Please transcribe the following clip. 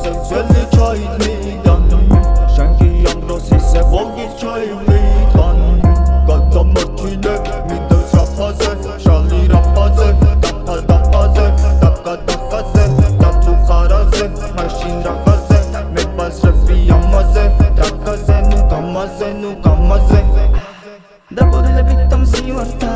ისევ ძველი ჩაიდგიდან შენ კი ამ დროს ისევ ოლგის ჩაივლიდან გადამართინე მინდა საფაზე შალი რაფაზე დაფა დაფაზე დაფა დაფაზე დათუ ხარაზე მაშინ რაფაზე მე ბასრები ამაზე დაკაზე ნუ გამაზე ნუ გამაზე. და ბოდელებით ამ სილასთან